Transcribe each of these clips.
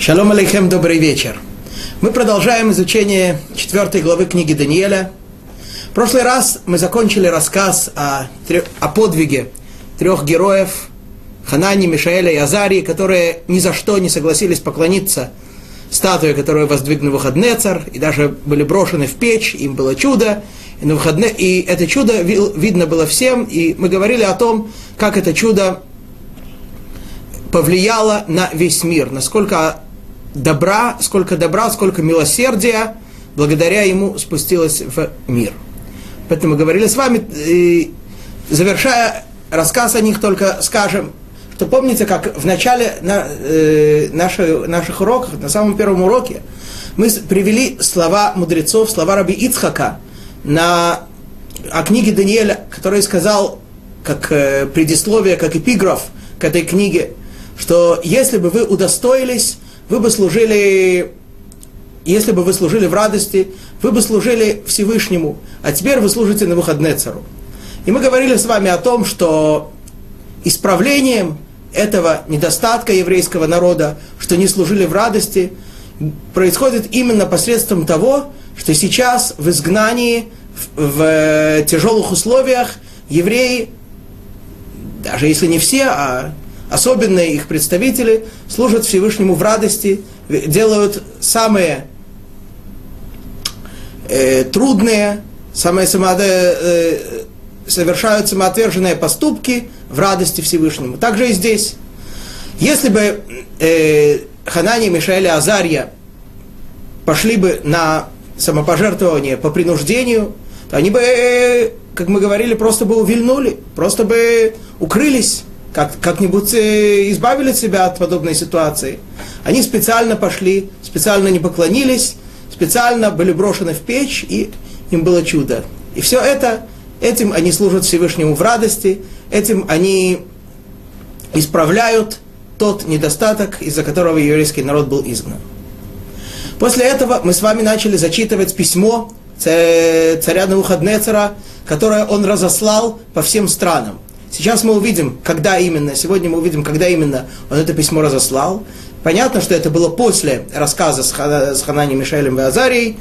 Шалом алейхем, добрый вечер. Мы продолжаем изучение четвертой главы книги Даниэля. В прошлый раз мы закончили рассказ о, о подвиге трех героев Ханани, Мишаэля и Азарии, которые ни за что не согласились поклониться статуе, которую воздвигнул Выходнецар, и даже были брошены в печь, им было чудо, и, на выходне, и это чудо видно было всем, и мы говорили о том, как это чудо повлияло на весь мир, насколько добра, сколько добра, сколько милосердия благодаря ему спустилось в мир. Поэтому мы говорили с вами, и завершая рассказ о них, только скажем, что помните, как в начале на, э, наших, наших уроков, на самом первом уроке, мы привели слова мудрецов, слова раби Ицхака на, о книге Даниэля, который сказал, как э, предисловие, как эпиграф к этой книге, что если бы вы удостоились вы бы служили, если бы вы служили в радости, вы бы служили Всевышнему, а теперь вы служите на выходные цару. И мы говорили с вами о том, что исправлением этого недостатка еврейского народа, что не служили в радости, происходит именно посредством того, что сейчас в изгнании, в, в тяжелых условиях евреи, даже если не все, а особенные их представители, служат Всевышнему в радости, делают самые э, трудные, самые само, э, совершают самоотверженные поступки в радости Всевышнему. Также и здесь. Если бы э, Ханани, Мишаэль и Азарья пошли бы на самопожертвование по принуждению, то они бы, э, как мы говорили, просто бы увильнули, просто бы укрылись как, как-нибудь э, избавили себя от подобной ситуации. Они специально пошли, специально не поклонились, специально были брошены в печь, и им было чудо. И все это, этим они служат Всевышнему в радости, этим они исправляют тот недостаток, из-за которого еврейский народ был изгнан. После этого мы с вами начали зачитывать письмо царя Наухаднецера, которое он разослал по всем странам. Сейчас мы увидим, когда именно, сегодня мы увидим, когда именно он это письмо разослал. Понятно, что это было после рассказа с, Ха, с Ханани, Мишелем и Азарией.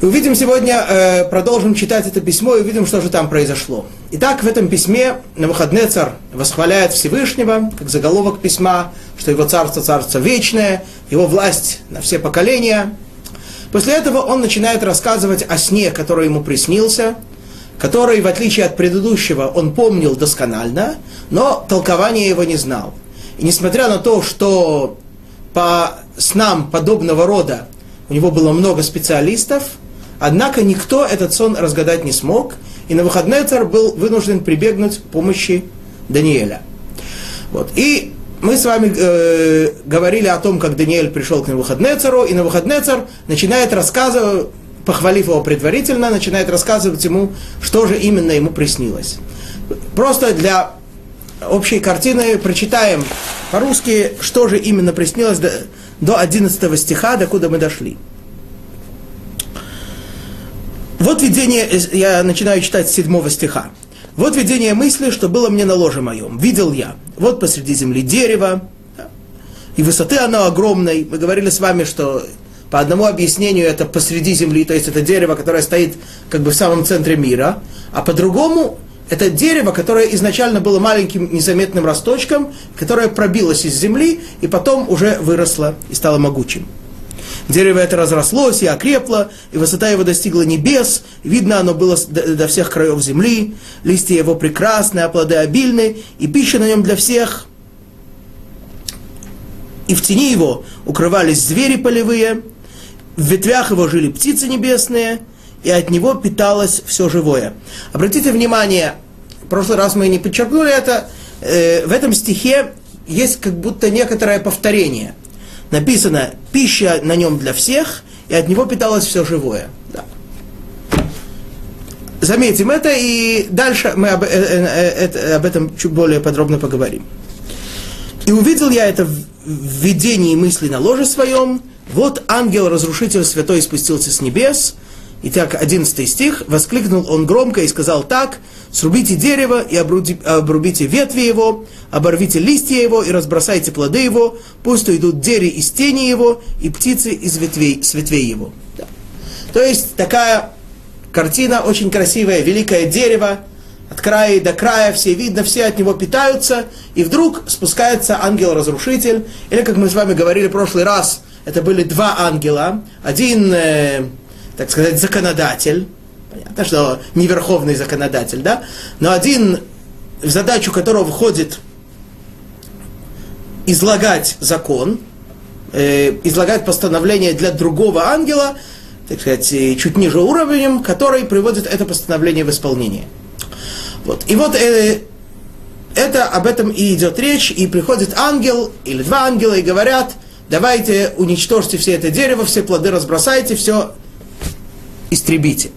И увидим сегодня, э, продолжим читать это письмо и увидим, что же там произошло. Итак, в этом письме на выходные царь восхваляет Всевышнего, как заголовок письма, что его царство царство вечное, его власть на все поколения. После этого он начинает рассказывать о сне, который ему приснился – который, в отличие от предыдущего, он помнил досконально, но толкования его не знал. И несмотря на то, что по снам подобного рода у него было много специалистов, однако никто этот сон разгадать не смог, и на выходные царь был вынужден прибегнуть к помощи Даниэля. Вот. И мы с вами э, говорили о том, как Даниэль пришел к Навуходнецару, и Навуходнецар начинает рассказывать, похвалив его предварительно, начинает рассказывать ему, что же именно ему приснилось. Просто для общей картины прочитаем по-русски, что же именно приснилось до, до 11 стиха, до куда мы дошли. Вот видение, я начинаю читать с 7 стиха. Вот видение мысли, что было мне на ложе моем. Видел я, вот посреди земли дерево, и высоты оно огромной. Мы говорили с вами, что по одному объяснению это посреди земли, то есть это дерево, которое стоит как бы в самом центре мира, а по другому это дерево, которое изначально было маленьким незаметным росточком, которое пробилось из земли и потом уже выросло и стало могучим. Дерево это разрослось и окрепло, и высота его достигла небес, видно оно было до всех краев земли, листья его прекрасные, а плоды обильные, и пища на нем для всех. И в тени его укрывались звери полевые, в ветвях его жили птицы небесные, и от него питалось все живое. Обратите внимание, в прошлый раз мы не подчеркнули это, э, в этом стихе есть как будто некоторое повторение. Написано «пища на нем для всех», и от него питалось все живое. Да. Заметим это, и дальше мы об, э, э, э, об этом чуть более подробно поговорим. И увидел я это в видении мысли на ложе своем, вот ангел-разрушитель святой спустился с небес, Итак, 11 стих. «Воскликнул он громко и сказал так, срубите дерево и обрубите ветви его, оборвите листья его и разбросайте плоды его, пусть уйдут дери из тени его и птицы из ветвей, с ветвей его». Да. То есть такая картина очень красивая, великое дерево, от края до края, все видно, все от него питаются, и вдруг спускается ангел-разрушитель, или, как мы с вами говорили в прошлый раз, это были два ангела, один э, так сказать, законодатель, понятно, что не верховный законодатель, да, но один, в задачу которого входит излагать закон, э, излагать постановление для другого ангела, так сказать, чуть ниже уровнем, который приводит это постановление в исполнение. Вот. И вот э, это об этом и идет речь, и приходит ангел или два ангела и говорят, давайте уничтожьте все это дерево, все плоды разбросайте, все истребите.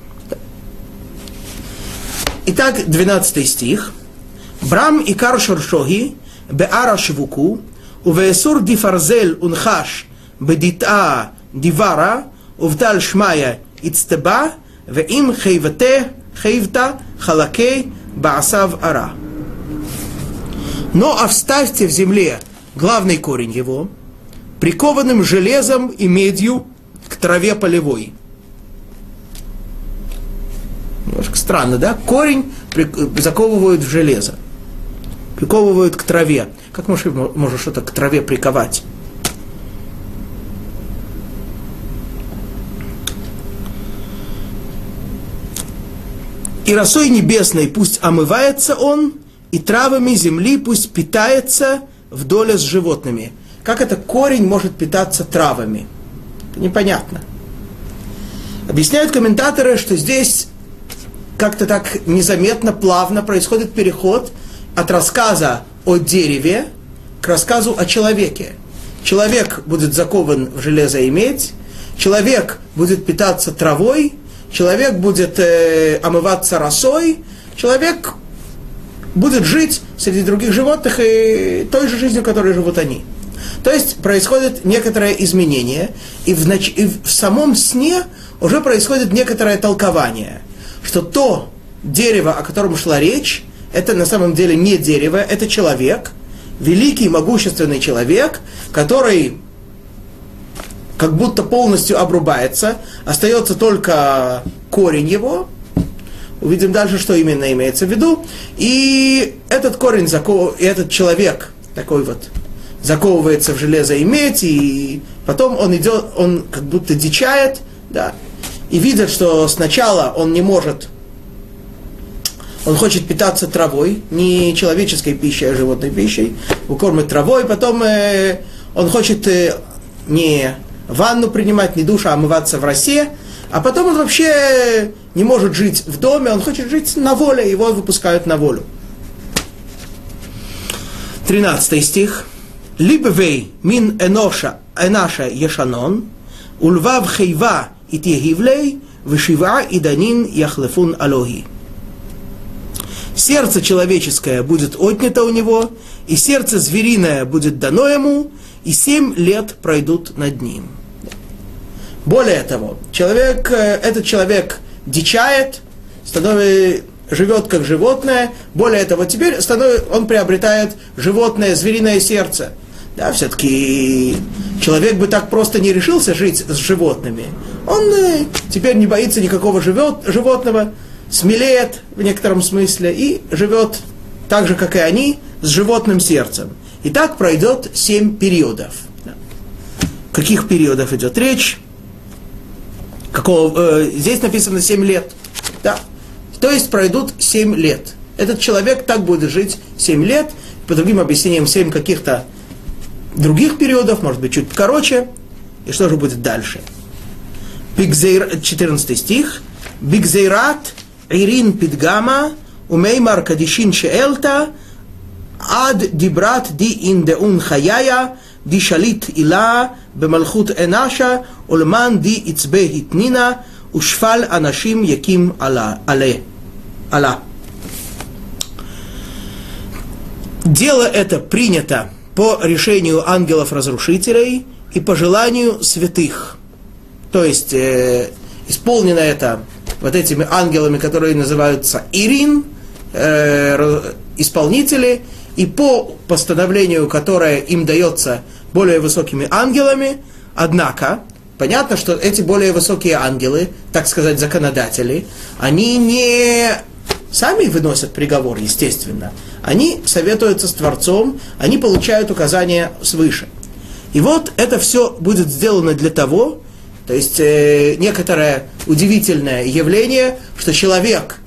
Итак, 12 стих. Брам и кар шоршоги беара швуку увеесур дифарзель унхаш бедита дивара увдал шмая ицтеба ואם חייבתה חייבתה халакей баасав ара. Но оставьте в земле главный корень его, прикованным железом и медью к траве полевой – Немножко странно, да? Корень заковывают в железо. Приковывают к траве. Как можешь, можешь что-то к траве приковать? И росой небесной пусть омывается он, и травами земли пусть питается вдоле с животными. Как это корень может питаться травами? Это непонятно. Объясняют комментаторы, что здесь как-то так незаметно, плавно происходит переход от рассказа о дереве к рассказу о человеке. Человек будет закован в железо и медь, человек будет питаться травой, человек будет э, омываться росой, человек будет жить среди других животных и той же жизнью, которой живут они. То есть происходит некоторое изменение, и в, нач... и в самом сне уже происходит некоторое толкование – что то дерево, о котором шла речь, это на самом деле не дерево, это человек, великий, могущественный человек, который как будто полностью обрубается, остается только корень его. Увидим дальше, что именно имеется в виду. И этот корень, и этот человек, такой вот, заковывается в железо и медь, и потом он идет, он как будто дичает, да, и видят, что сначала он не может, он хочет питаться травой, не человеческой пищей, а животной пищей, укормит травой, потом э, он хочет э, не ванну принимать, не душ, а омываться в росе, а потом он вообще не может жить в доме, он хочет жить на воле, его выпускают на волю. 13 стих. Либвей эноша, энаша ешанон, ульвав хейва и тегивлей, вышива и данин яхлефун алохи. Сердце человеческое будет отнято у него, и сердце звериное будет дано ему, и семь лет пройдут над ним. Более того, человек, э, этот человек дичает, становится, живет как животное. Более того, теперь становится, он приобретает животное, звериное сердце. Да, все-таки человек бы так просто не решился жить с животными. Он э, теперь не боится никакого живет, животного, смелеет в некотором смысле и живет так же, как и они, с животным сердцем. И так пройдет семь периодов. Каких периодов идет речь? Какого, э, здесь написано семь лет. Да. То есть пройдут семь лет. Этот человек так будет жить семь лет, по другим объяснениям семь каких-то других периодов, может быть, чуть короче. И что же будет дальше? 14 стих. Бигзейрат Ирин Пидгама Умеймар Кадишин Шеэлта Ад Дибрат Ди Индеун Хаяя Ди Шалит Ила Бемалхут Энаша Ульман Ди Ицбе Хитнина Ушфал Анашим Яким Ала. Ала. Дело это принято по решению ангелов-разрушителей и по желанию святых. То есть, э, исполнено это вот этими ангелами, которые называются Ирин, э, исполнители, и по постановлению, которое им дается более высокими ангелами, однако, понятно, что эти более высокие ангелы, так сказать, законодатели, они не сами выносят приговор, естественно. Они советуются с Творцом, они получают указания свыше. И вот это все будет сделано для того, то есть э, некоторое удивительное явление, что человек,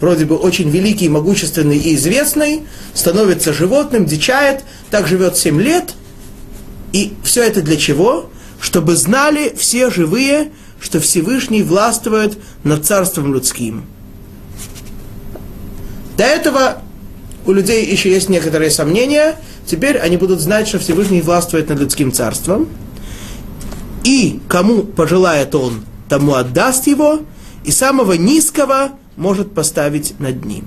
вроде бы очень великий, могущественный и известный, становится животным, дичает, так живет 7 лет. И все это для чего? Чтобы знали все живые, что Всевышний властвует над царством людским. До этого у людей еще есть некоторые сомнения. Теперь они будут знать, что Всевышний властвует над людским царством. И кому пожелает он, тому отдаст его, и самого низкого может поставить над ним.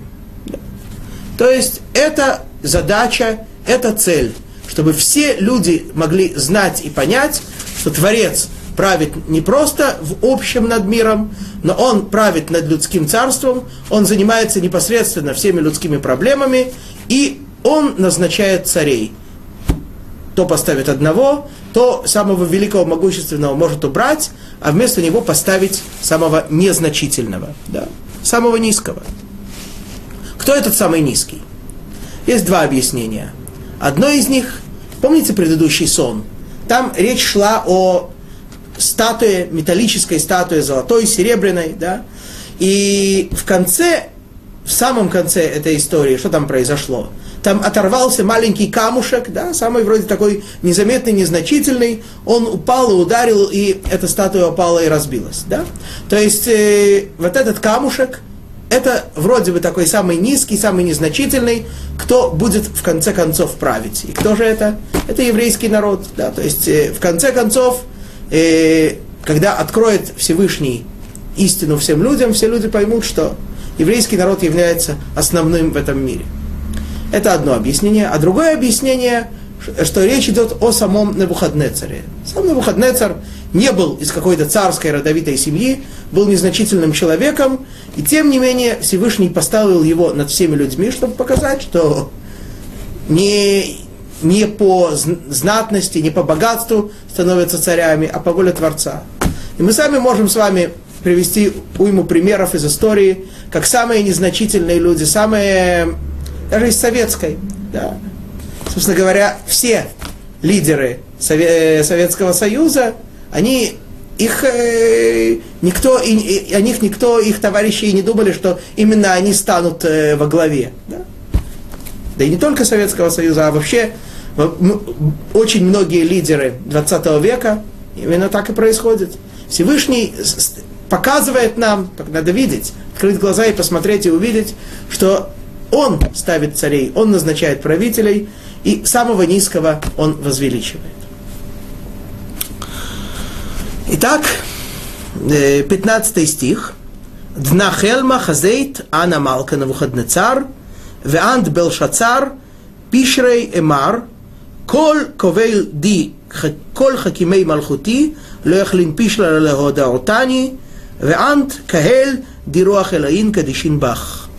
То есть это задача, это цель, чтобы все люди могли знать и понять, что Творец правит не просто в общем над миром, но он правит над людским царством, он занимается непосредственно всеми людскими проблемами, и он назначает царей. То поставит одного, то самого великого, могущественного может убрать, а вместо него поставить самого незначительного, да, самого низкого. Кто этот самый низкий? Есть два объяснения. Одно из них, помните предыдущий сон? Там речь шла о статуе, металлической статуе, золотой, серебряной, да, и в конце, в самом конце этой истории, что там произошло? Там оторвался маленький камушек, да, самый вроде такой незаметный, незначительный, он упал и ударил, и эта статуя упала и разбилась, да. То есть э, вот этот камушек, это вроде бы такой самый низкий, самый незначительный, кто будет в конце концов править. И кто же это? Это еврейский народ, да, то есть э, в конце концов э, когда откроет Всевышний истину всем людям, все люди поймут, что еврейский народ является основным в этом мире. Это одно объяснение. А другое объяснение, что речь идет о самом Небухаднецаре. Сам Небухаднецар не был из какой-то царской родовитой семьи, был незначительным человеком, и тем не менее Всевышний поставил его над всеми людьми, чтобы показать, что не, не по знатности, не по богатству становятся царями, а по воле Творца. И мы сами можем с вами привести уйму примеров из истории, как самые незначительные люди, самые, даже из советской, да. Собственно говоря, все лидеры Советского Союза, они их э, никто, и, и, о них никто, их товарищи и не думали, что именно они станут э, во главе. Да? да и не только Советского Союза, а вообще очень многие лидеры 20 века, именно так и происходит. Всевышний показывает нам, так надо видеть, открыть глаза и посмотреть и увидеть, что он ставит царей, он назначает правителей, и самого низкого он возвеличивает. Итак, 15 э, стих. Днахелма хазейт ана малка на цар, веант белшацар, пишрей эмар, כל קובל די, כל חכימי מלכותי, לא יכלין פישלה להודעותני, ואנט קהל дирох элаин кадишин бах.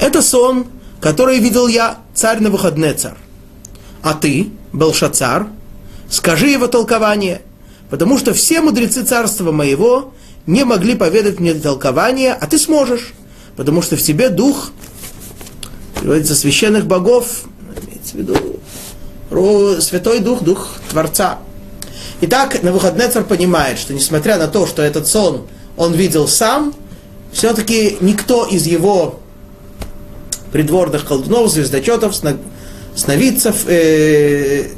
Это сон, который видел я, царь на выходный царь. А ты, Белшацар, скажи его толкование, потому что все мудрецы царства моего не могли поведать мне толкование, а ты сможешь, потому что в тебе дух, говорится, священных богов, имеется в виду Святой Дух, Дух Творца. Итак, Навуходнецар понимает, что несмотря на то, что этот сон он видел сам, все-таки никто из его придворных колдунов, звездочетов, сновидцев э,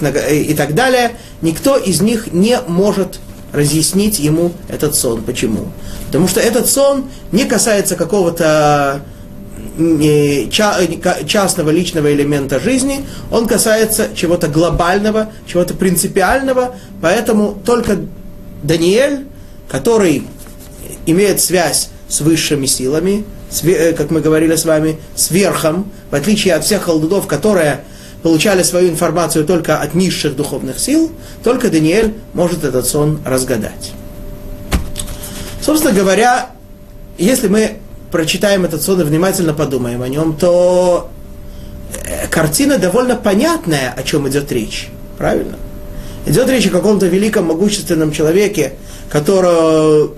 э, и так далее, никто из них не может разъяснить ему этот сон. Почему? Потому что этот сон не касается какого-то частного личного элемента жизни, он касается чего-то глобального, чего-то принципиального, поэтому только Даниэль, который имеет связь с высшими силами, э, как мы говорили с вами, с верхом, в отличие от всех колдунов, которые получали свою информацию только от низших духовных сил, только Даниэль может этот сон разгадать. Собственно говоря, если мы прочитаем этот сон и внимательно подумаем о нем, то э, картина довольно понятная, о чем идет речь. Правильно? Идет речь о каком-то великом, могущественном человеке, который,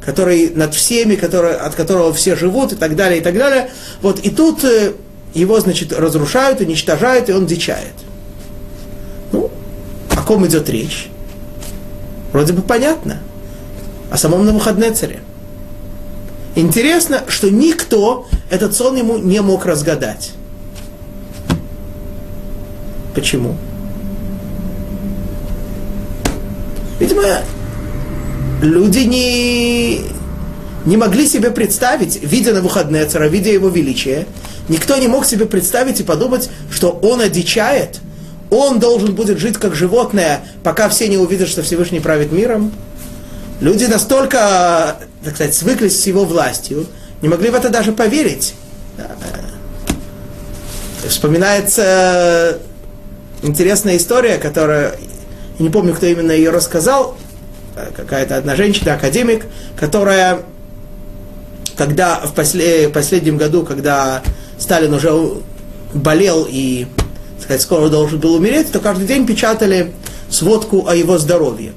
который над всеми, который, от которого все живут и так далее, и так далее. Вот, и тут э, его, значит, разрушают, уничтожают, и он дичает. Ну, о ком идет речь? Вроде бы понятно. О самом Навуходнецаре. Интересно, что никто этот сон ему не мог разгадать. Почему? Видимо, люди не, не могли себе представить, видя на выходные цара, видя его величие, никто не мог себе представить и подумать, что он одичает, он должен будет жить как животное, пока все не увидят, что Всевышний правит миром. Люди настолько, так сказать, свыклись с его властью, не могли в это даже поверить. Вспоминается интересная история, которая, я не помню, кто именно ее рассказал, какая-то одна женщина, академик, которая, когда в после, последнем году, когда Сталин уже болел и, так сказать, скоро должен был умереть, то каждый день печатали сводку о его здоровье.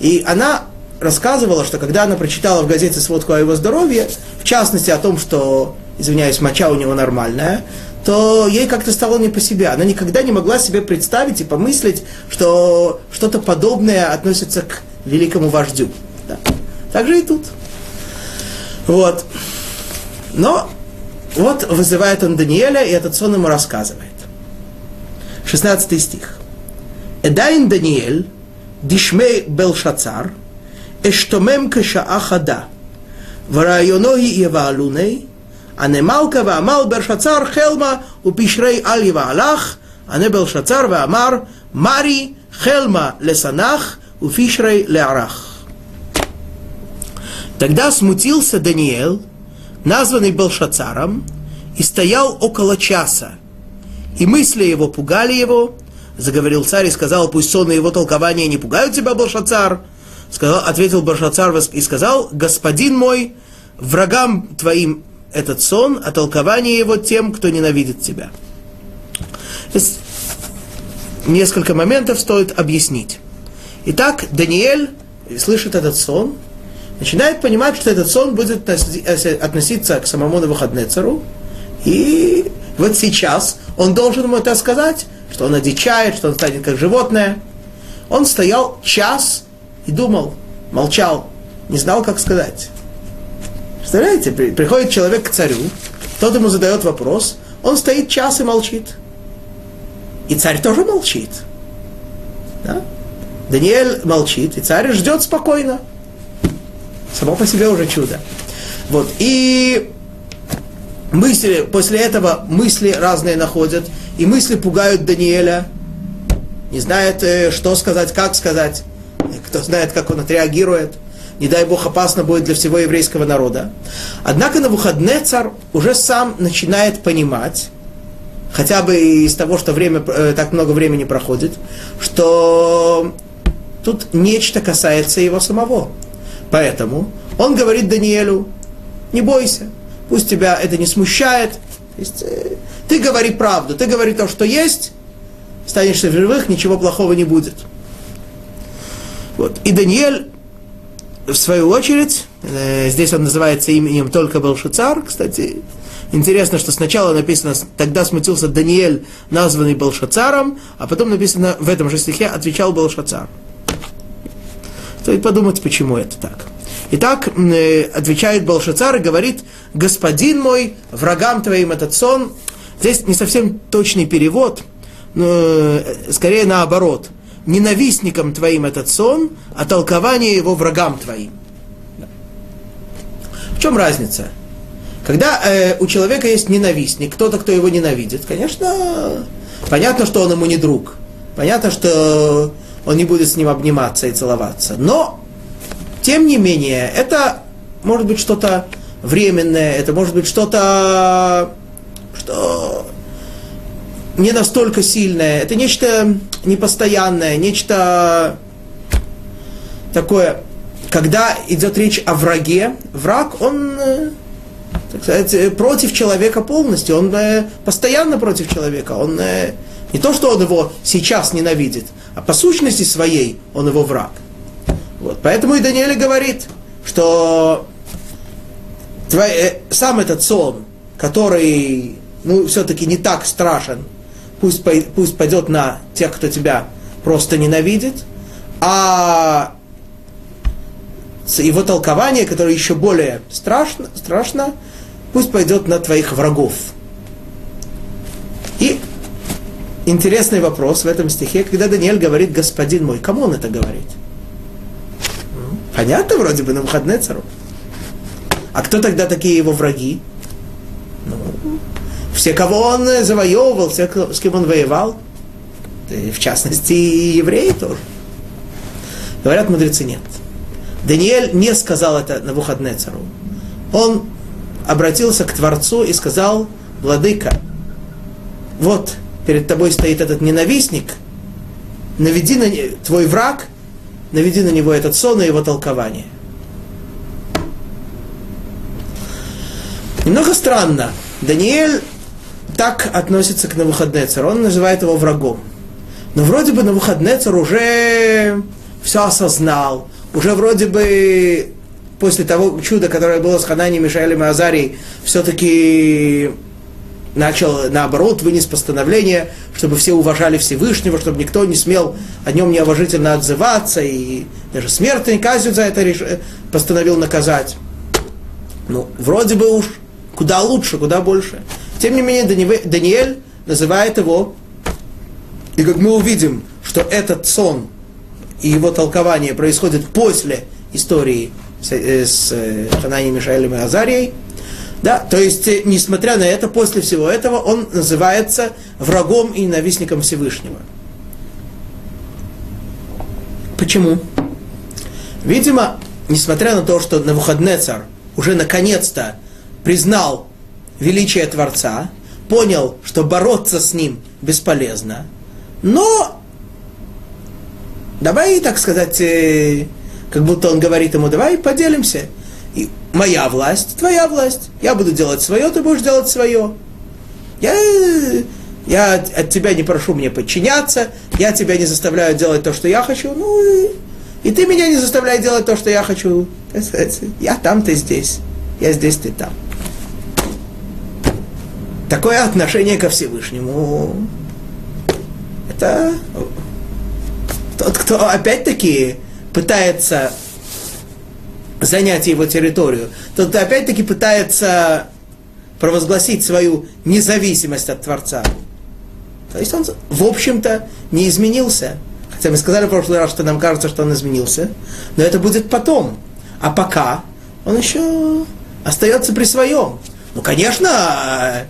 И она рассказывала, что когда она прочитала в газете сводку о его здоровье, в частности о том, что, извиняюсь, моча у него нормальная, то ей как-то стало не по себе. Она никогда не могла себе представить и помыслить, что что-то подобное относится к великому вождю. Да. Так же и тут. Вот. Но вот вызывает он Даниэля, и этот сон ему рассказывает. 16 стих. Эдайн Даниэль, дишмей Белшацар, אשתומם כשעה חדה, ורעיונוי יבהלוני, הנמלכה ועמל ברשצר חלמה ופשרי אל יבהלך, ענה ברשצר ואמר, מרי חלמה לסנח ופשרי לערך. Тогда смутился Даниил, названный Белшацаром, и стоял около часа. И мысли его пугали его, заговорил царь и сказал, пусть сонные его толкования не пугают тебя, Белшацар, Сказал, ответил Белшацар и сказал, господин мой, врагам твоим этот сон, а толкование его тем, кто ненавидит тебя. Несколько моментов стоит объяснить. Итак, Даниэль слышит этот сон, начинает понимать, что этот сон будет относиться к самому Навуходнецару, и вот сейчас он должен ему это сказать, что он одичает, что он станет как животное. Он стоял час и думал, молчал, не знал, как сказать. Представляете, приходит человек к царю, тот ему задает вопрос, он стоит час и молчит. И царь тоже молчит. Да? Даниэль молчит, и царь ждет спокойно. Само по себе уже чудо. Вот. И мысли, после этого мысли разные находят, и мысли пугают Даниэля. Не знает, э, что сказать, как сказать. Кто знает, как он отреагирует. Не дай Бог, опасно будет для всего еврейского народа. Однако на выходные царь уже сам начинает понимать, хотя бы из того, что время, э, так много времени проходит, что Тут нечто касается его самого. Поэтому он говорит Даниэлю, не бойся, пусть тебя это не смущает. То есть, э, ты говори правду, ты говори то, что есть, станешься в живых, ничего плохого не будет. Вот. И Даниэль, в свою очередь, э, здесь он называется именем только Белшицар, кстати, Интересно, что сначала написано, тогда смутился Даниэль, названный Белшацаром, а потом написано в этом же стихе, отвечал Белшацар. Стоит подумать, почему это так. Итак, э, отвечает Балшацар и говорит, господин мой, врагам твоим этот сон. Здесь не совсем точный перевод, но э, скорее наоборот. Ненавистникам твоим этот сон, а толкование его врагам твоим. В чем разница? Когда э, у человека есть ненавистник, кто-то, кто его ненавидит, конечно, понятно, что он ему не друг. Понятно, что он не будет с ним обниматься и целоваться. Но, тем не менее, это может быть что-то временное, это может быть что-то, что не настолько сильное, это нечто непостоянное, нечто такое когда идет речь о враге, враг, он, э, так сказать, э, против человека полностью, он э, постоянно против человека, он не то, что он его сейчас ненавидит, а по сущности своей он его враг. Вот. Поэтому и Даниэль говорит, что твой, сам этот сон, который ну, все-таки не так страшен, пусть, пусть пойдет на тех, кто тебя просто ненавидит, а его толкование, которое еще более страшно, страшно пусть пойдет на твоих врагов. И интересный вопрос в этом стихе, когда Даниэль говорит «Господин мой», кому он это говорит? Понятно вроде бы на выходные. А кто тогда такие его враги? Ну, все, кого он завоевывал, все, с кем он воевал, в частности, и евреи тоже. Говорят мудрецы, нет. Даниэль не сказал это на выходные цару. Он обратился к Творцу и сказал, Владыка, вот перед тобой стоит этот ненавистник, наведи на не... твой враг, наведи на него этот сон и его толкование. Немного странно. Даниэль так относится к Навуходнецеру. Он называет его врагом. Но вроде бы Навуходнецер уже все осознал. Уже вроде бы после того чуда, которое было с Хананием, Мишаэлем и Азарией, все-таки начал, наоборот, вынес постановление, чтобы все уважали Всевышнего, чтобы никто не смел о нем неуважительно отзываться, и даже смертный казнь за это реш... постановил наказать. Ну, вроде бы уж куда лучше, куда больше. Тем не менее, Даниэль называет его, и как мы увидим, что этот сон и его толкование происходит после истории с, э, с э, Хананием, Мишаэлем и Азарией, да, то есть, э, несмотря на это, после всего этого он называется врагом и ненавистником Всевышнего. Почему? Видимо, несмотря на то, что Навуходнецар уже наконец-то признал величие Творца, понял, что бороться с ним бесполезно, но давай, так сказать, э, как будто он говорит ему, давай поделимся – и моя власть, твоя власть. Я буду делать свое, ты будешь делать свое. Я, я от тебя не прошу мне подчиняться, я тебя не заставляю делать то, что я хочу, ну и, и ты меня не заставляй делать то, что я хочу. Я там, ты здесь, я здесь, ты там. Такое отношение ко Всевышнему, это тот, кто опять-таки пытается занять его территорию, то опять-таки пытается провозгласить свою независимость от Творца. То есть он, в общем-то, не изменился. Хотя мы сказали в прошлый раз, что нам кажется, что он изменился. Но это будет потом. А пока он еще остается при своем. Ну, конечно,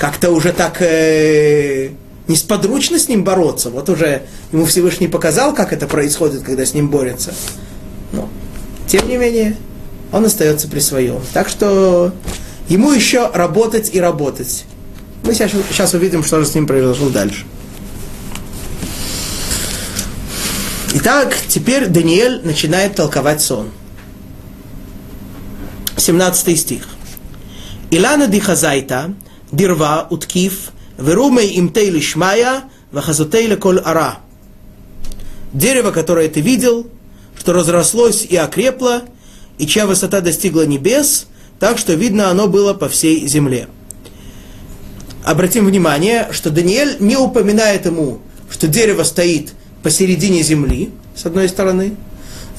как-то уже так э, несподручно с ним бороться. Вот уже ему Всевышний показал, как это происходит, когда с ним борются. Ну, тем не менее, он остается при своем. Так что ему еще работать и работать. Мы сейчас, сейчас увидим, что же с ним произошло дальше. Итак, теперь Даниэль начинает толковать сон. 17 стих. Илана дихазайта, дирва уткив, верумей имтей лишмая, вахазутей леколь ара. Дерево, которое ты видел, что разрослось и окрепло, и чья высота достигла небес, так что видно оно было по всей земле. Обратим внимание, что Даниэль не упоминает ему, что дерево стоит посередине земли, с одной стороны.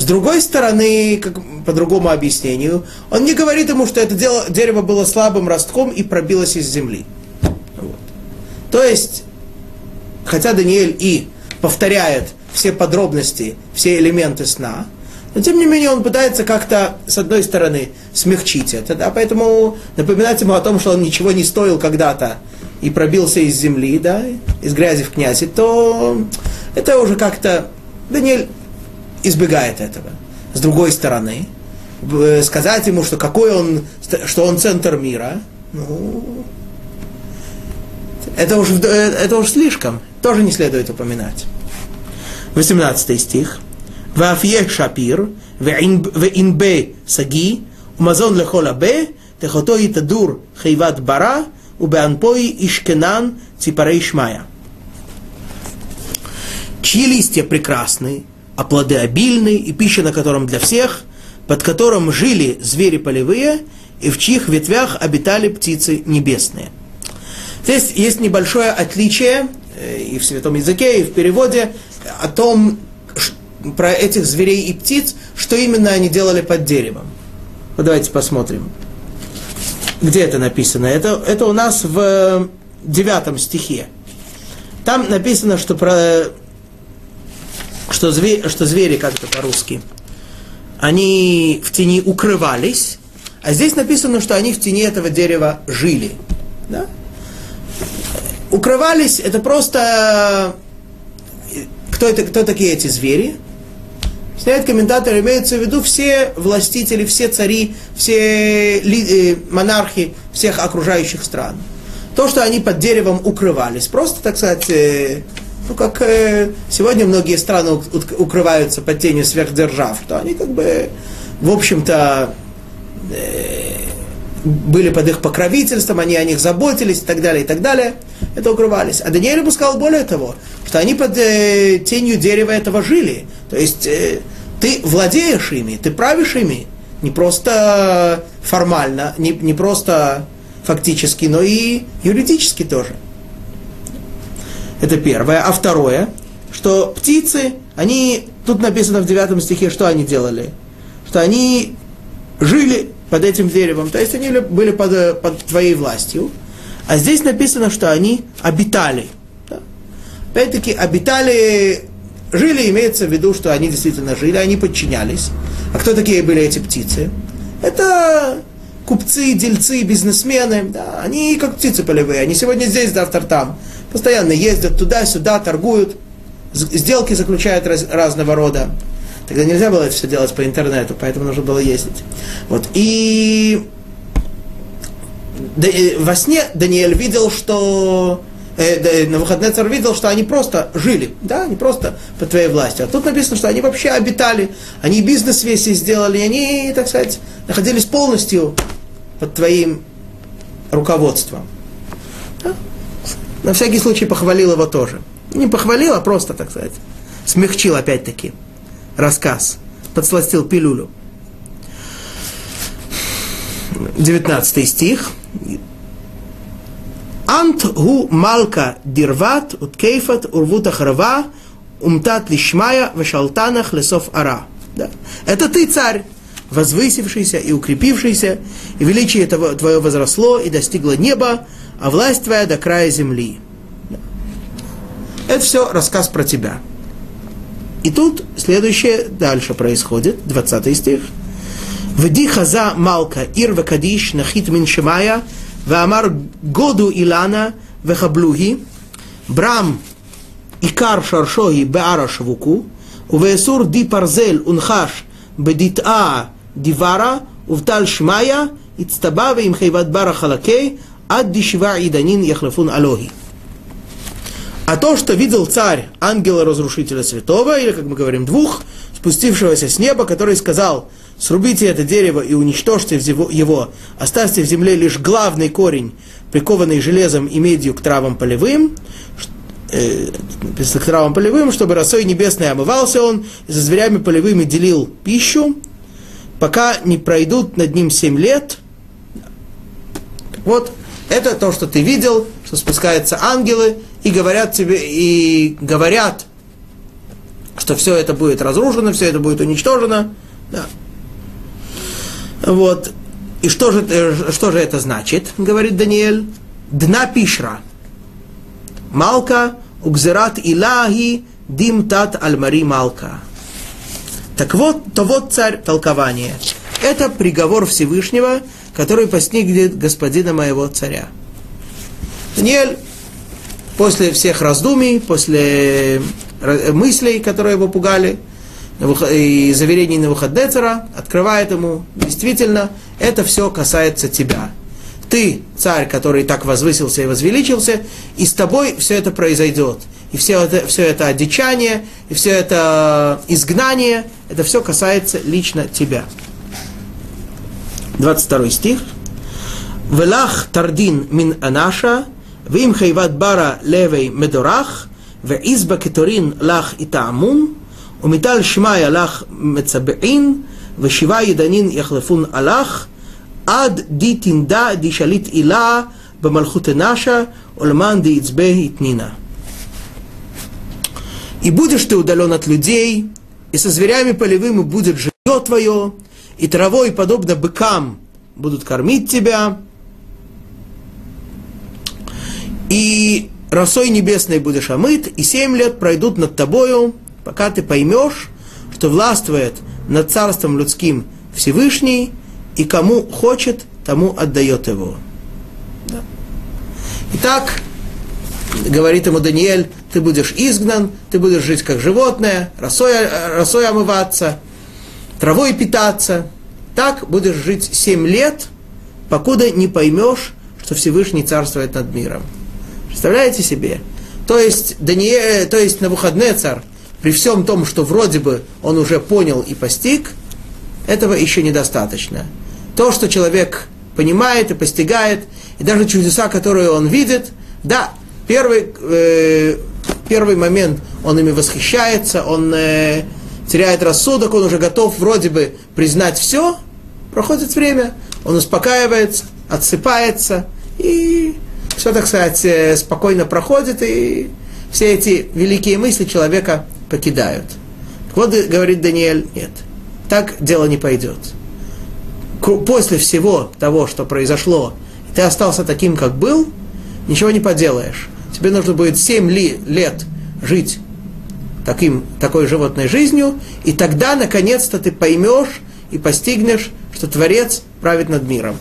С другой стороны, как по другому объяснению, он не говорит ему, что это дело, дерево было слабым ростком и пробилось из земли. Вот. То есть, хотя Даниэль и повторяет все подробности, все элементы сна. Но тем не менее он пытается как-то, с одной стороны, смягчить это, да, поэтому напоминать ему о том, что он ничего не стоил когда-то и пробился из земли, да, из грязи в князи, то это уже как-то Даниэль избегает этого. С другой стороны, э, сказать ему, что какой он, что он центр мира, ну, это уж, э, это уж слишком, тоже не следует упоминать. 18 стих. Вафье Шапир, Винбе Саги, Умазон Лехола Бе, Техото Тадур Хейват Бара, Убеанпои Ишкенан Ципарей Шмая. Чьи листья прекрасны, а плоды обильны, и пища на котором для всех, под которым жили звери полевые, и в чьих ветвях обитали птицы небесные. Здесь есть небольшое отличие э, и в святом языке, и в переводе о том, про этих зверей и птиц, что именно они делали под деревом. Вот давайте посмотрим. Где это написано? Это, это у нас в девятом стихе. Там написано, что, про, что, звери, что звери, как это по-русски, они в тени укрывались, а здесь написано, что они в тени этого дерева жили. Да? Укрывались, это просто... Кто, это, кто такие эти звери? Сняет комментатор, имеется в виду все властители, все цари, все ли, э, монархи всех окружающих стран. То, что они под деревом укрывались, просто, так сказать, э, ну, как э, сегодня многие страны укрываются под тенью сверхдержав, то они как бы, в общем-то, э, были под их покровительством, они о них заботились и так далее, и так далее. Это укрывались. А Даниэль бы сказал более того, что они под э, тенью дерева этого жили. То есть э, ты владеешь ими, ты правишь ими, не просто формально, не, не просто фактически, но и юридически тоже. Это первое. А второе, что птицы, они, тут написано в девятом стихе, что они делали? Что они жили под этим деревом, то есть они были под, под твоей властью. А здесь написано, что они обитали. Да? Опять-таки, обитали Жили имеется в виду, что они действительно жили, они подчинялись. А кто такие были эти птицы? Это купцы, дельцы, бизнесмены. Да, они как птицы полевые. Они сегодня здесь, завтра там. Постоянно ездят туда-сюда, торгуют, сделки заключают раз, разного рода. Тогда нельзя было все делать по интернету, поэтому нужно было ездить. Вот. И во сне Даниэль видел, что э, на выходные царь видел, что они просто жили, да, они просто под твоей властью. А тут написано, что они вообще обитали, они бизнес весь сделали, они, так сказать, находились полностью под твоим руководством. На всякий случай похвалил его тоже. Не похвалил, а просто, так сказать, смягчил опять-таки рассказ, подсластил пилюлю. 19 стих. Ант гу малка дирват, уткейфат, урвут ахрава, умтат лишмая, вашалтанах лесов ара. Да. Это ты, царь, возвысившийся и укрепившийся, и величие этого, твое возросло и достигло неба, а власть твоя до края земли. Это все рассказ про тебя. И тут следующее дальше происходит, 20 стих. «Вди хаза малка ир векадиш нахит мин шимая, ваамар году илана вехаблуги, брам икар шаршои беара швуку, увесур ди парзель унхаш бедитаа дивара, увтал шмая, ицтабаве им хейват бара халакей, ад дишива и данин яхлафун алоги. А то, что видел царь, ангела-разрушителя святого, или, как мы говорим, двух, спустившегося с неба, который сказал, срубите это дерево и уничтожьте его, оставьте в земле лишь главный корень, прикованный железом и медью к травам полевым, э, к травам полевым, чтобы росой небесной омывался он, и со зверями полевыми делил пищу, пока не пройдут над ним семь лет. Вот, это то, что ты видел, что спускаются ангелы и говорят тебе, и говорят, что все это будет разрушено, все это будет уничтожено. Да. Вот. И что же, что же это значит, говорит Даниэль? Дна пишра. Малка угзерат илахи димтат альмари малка. Так вот, то вот царь толкование. Это приговор Всевышнего, который постигнет господина моего царя. Даниэль после всех раздумий, после мыслей, которые его пугали, и заверений на Навуходнецера, открывает ему, действительно, это все касается тебя. Ты, царь, который так возвысился и возвеличился, и с тобой все это произойдет И все это, все это одичание, и все это изгнание, это все касается лично тебя. 22 стих. Велах тардин мин анаша, вим хайват бара левей медорах, ואיזבא קטורין לך יטעמון, ומטל שמעיה לך מצבעין, ושבעה ידנין יחלפון הלך, עד די תנדע די שליט עילה במלכות נשה, ולמען די יצבה יתנינה. И будешь ты удален от людей, и со зверями полевыми будет жилье твое, и травой, подобно быкам, будут кормить тебя, и росой небесной будешь омыт, и семь лет пройдут над тобою, пока ты поймешь, что властвует над царством людским Всевышний, и кому хочет, тому отдает его. Да. Итак, говорит ему Даниэль, ты будешь изгнан, ты будешь жить как животное, росой, росой омываться, травой питаться. Так будешь жить семь лет, покуда не поймешь, что Всевышний царствует над миром. Представляете себе? То есть, Даниэль, то есть Навуходнецар, при всем том, что вроде бы он уже понял и постиг, этого еще недостаточно. То, что человек понимает и постигает, и даже чудеса, которые он видит, да, первый, э, первый момент он ими восхищается, он э, теряет рассудок, он уже готов вроде бы признать все, проходит время, он успокаивается, отсыпается, и все, так сказать, э, спокойно проходит, и все эти великие мысли человека покидают. Вот говорит Даниэль, нет, так дело не пойдет. После всего того, что произошло, ты остался таким, как был, ничего не поделаешь. Тебе нужно будет 7 ли, лет жить таким, такой животной жизнью, и тогда, наконец-то, ты поймешь и постигнешь, что Творец правит над миром.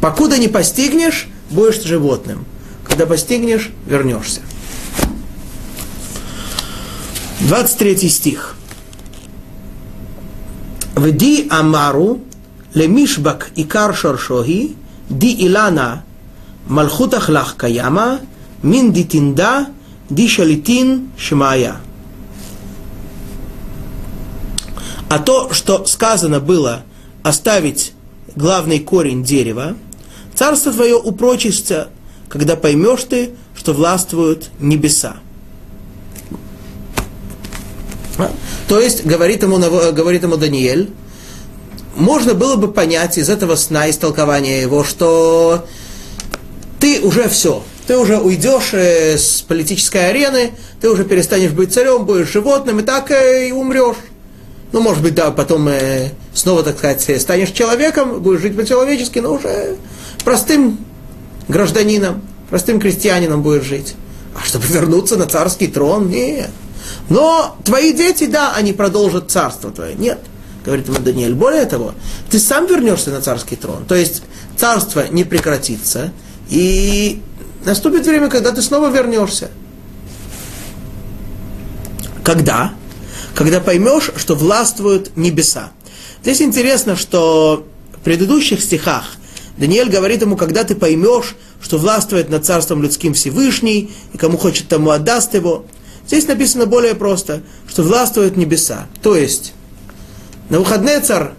Покуда не постигнешь, будешь животным. Когда постигнешь, вернешься. 23 стих. Вди амару лемишбак икар шоршохи ди илана малхутах лах каяма мин дитинда ди шалитин шмая. А то, что сказано было оставить главный корень дерева, Царство твое упрочится, когда поймешь ты, что властвуют небеса. А? То есть, говорит ему, говорит ему Даниэль, можно было бы понять из этого сна, из толкования его, что ты уже все, ты уже уйдешь э, с политической арены, ты уже перестанешь быть царем, будешь животным, и так э, и умрешь. Ну, может быть, да, потом э, снова, так сказать, станешь человеком, будешь жить по-человечески, но уже простым гражданином, простым крестьянином будешь жить. А чтобы вернуться на царский трон, нет. Но твои дети, да, они продолжат царство твое. Нет, говорит ему Даниэль. Более того, ты сам вернешься на царский трон. То есть царство не прекратится, и наступит время, когда ты снова вернешься. Когда? Когда поймешь, что властвуют небеса. Здесь интересно, что в предыдущих стихах Даниэль говорит ему, когда ты поймешь, что властвует над царством людским Всевышний, и кому хочет, тому отдаст его. Здесь написано более просто, что властвуют небеса. То есть, на выходные царь,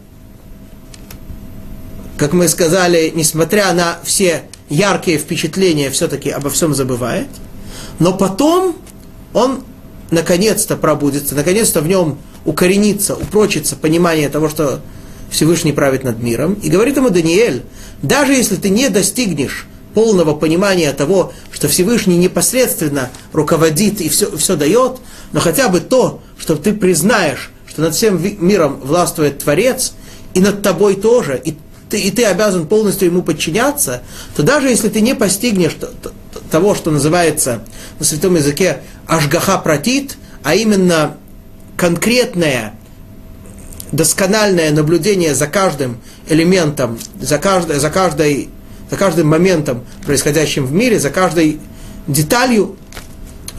как мы сказали, несмотря на все яркие впечатления, все-таки обо всем забывает. Но потом он наконец-то пробудется, наконец-то в нем укоренится, упрочится понимание того, что Всевышний правит над миром. И говорит ему Даниэль, даже если ты не достигнешь полного понимания того, что Всевышний непосредственно руководит и все, все дает, но хотя бы то, что ты признаешь, что над всем миром властвует Творец, и над тобой тоже, и ты, и ты обязан полностью ему подчиняться, то даже если ты не постигнешь того, что называется на святом языке ашгаха протит, а именно конкретное доскональное наблюдение за каждым элементом, за, каждой, за, каждой, за каждым моментом, происходящим в мире, за каждой деталью